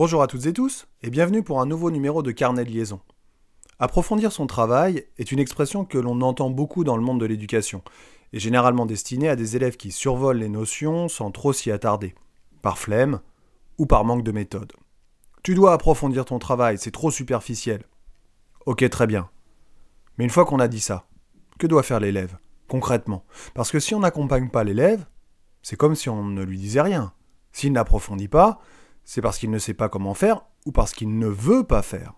Bonjour à toutes et tous, et bienvenue pour un nouveau numéro de Carnet liaison. Approfondir son travail est une expression que l'on entend beaucoup dans le monde de l'éducation, et généralement destinée à des élèves qui survolent les notions sans trop s'y attarder, par flemme ou par manque de méthode. Tu dois approfondir ton travail, c'est trop superficiel. Ok, très bien. Mais une fois qu'on a dit ça, que doit faire l'élève, concrètement? Parce que si on n'accompagne pas l'élève, c'est comme si on ne lui disait rien. S'il n'approfondit pas, c'est parce qu'il ne sait pas comment faire ou parce qu'il ne veut pas faire.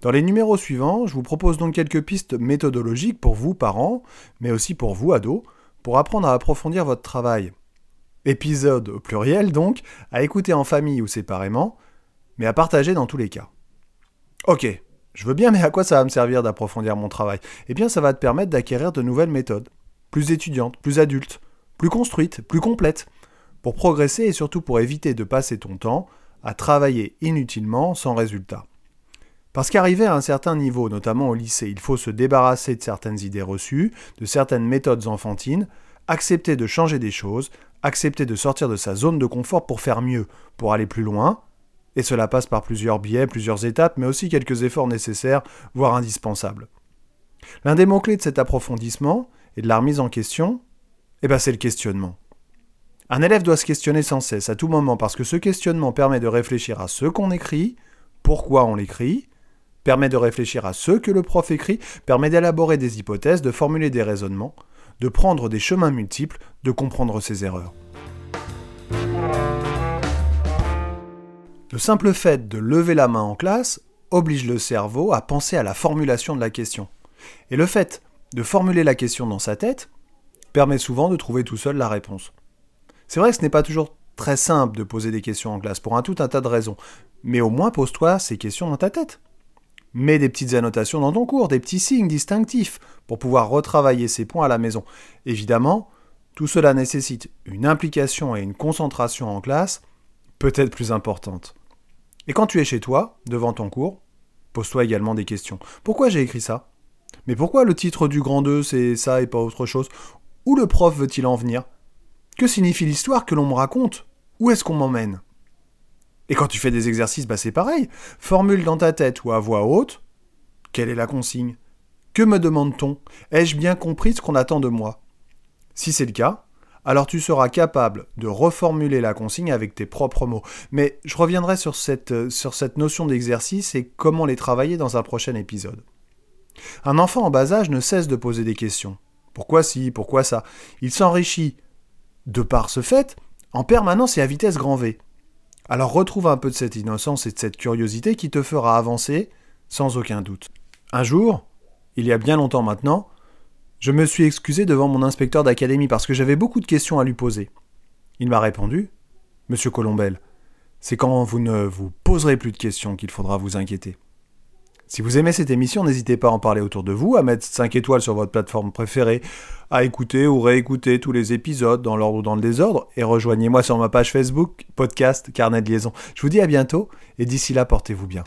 Dans les numéros suivants, je vous propose donc quelques pistes méthodologiques pour vous, parents, mais aussi pour vous, ados, pour apprendre à approfondir votre travail. Épisode au pluriel donc, à écouter en famille ou séparément, mais à partager dans tous les cas. Ok, je veux bien, mais à quoi ça va me servir d'approfondir mon travail? Eh bien, ça va te permettre d'acquérir de nouvelles méthodes, plus étudiantes, plus adultes, plus construites, plus complètes, pour progresser et surtout pour éviter de passer ton temps à travailler inutilement sans résultat. Parce qu'arriver à un certain niveau, notamment au lycée, il faut se débarrasser de certaines idées reçues, de certaines méthodes enfantines, accepter de changer des choses, accepter de sortir de sa zone de confort pour faire mieux, pour aller plus loin, et cela passe par plusieurs biais, plusieurs étapes, mais aussi quelques efforts nécessaires, voire indispensables. L'un des mots-clés de cet approfondissement et de la remise en question, eh ben c'est le questionnement. Un élève doit se questionner sans cesse, à tout moment, parce que ce questionnement permet de réfléchir à ce qu'on écrit, pourquoi on l'écrit, permet de réfléchir à ce que le prof écrit, permet d'élaborer des hypothèses, de formuler des raisonnements, de prendre des chemins multiples, de comprendre ses erreurs. Le simple fait de lever la main en classe oblige le cerveau à penser à la formulation de la question. Et le fait de formuler la question dans sa tête permet souvent de trouver tout seul la réponse. C'est vrai que ce n'est pas toujours très simple de poser des questions en classe pour un tout un tas de raisons, mais au moins pose-toi ces questions dans ta tête. Mets des petites annotations dans ton cours, des petits signes distinctifs pour pouvoir retravailler ces points à la maison. Évidemment, tout cela nécessite une implication et une concentration en classe peut-être plus importante. Et quand tu es chez toi, devant ton cours, pose-toi également des questions. Pourquoi j'ai écrit ça? Mais pourquoi le titre du grand 2 c'est ça et pas autre chose? Où le prof veut-il en venir? Que signifie l'histoire que l'on me raconte? Où est-ce qu'on m'emmène? Et quand tu fais des exercices, bah c'est pareil. Formule dans ta tête ou à voix haute quelle est la consigne? Que me demande-t-on? Ai-je bien compris ce qu'on attend de moi? Si c'est le cas, alors tu seras capable de reformuler la consigne avec tes propres mots. Mais je reviendrai sur cette, sur cette notion d'exercice et comment les travailler dans un prochain épisode. Un enfant en bas âge ne cesse de poser des questions. Pourquoi si Pourquoi ça? Il s'enrichit de par ce fait, en permanence et à vitesse grand V. Alors retrouve un peu de cette innocence et de cette curiosité qui te fera avancer sans aucun doute. Un jour, il y a bien longtemps maintenant, je me suis excusé devant mon inspecteur d'académie parce que j'avais beaucoup de questions à lui poser. Il m'a répondu Monsieur Colombel, c'est quand vous ne vous poserez plus de questions qu'il faudra vous inquiéter. Si vous aimez cette émission, n'hésitez pas à en parler autour de vous, à mettre 5 étoiles sur votre plateforme préférée, à écouter ou réécouter tous les épisodes dans l'ordre ou dans le désordre, et rejoignez-moi sur ma page Facebook, podcast Carnet de liaison. Je vous dis à bientôt, et d'ici là, portez-vous bien.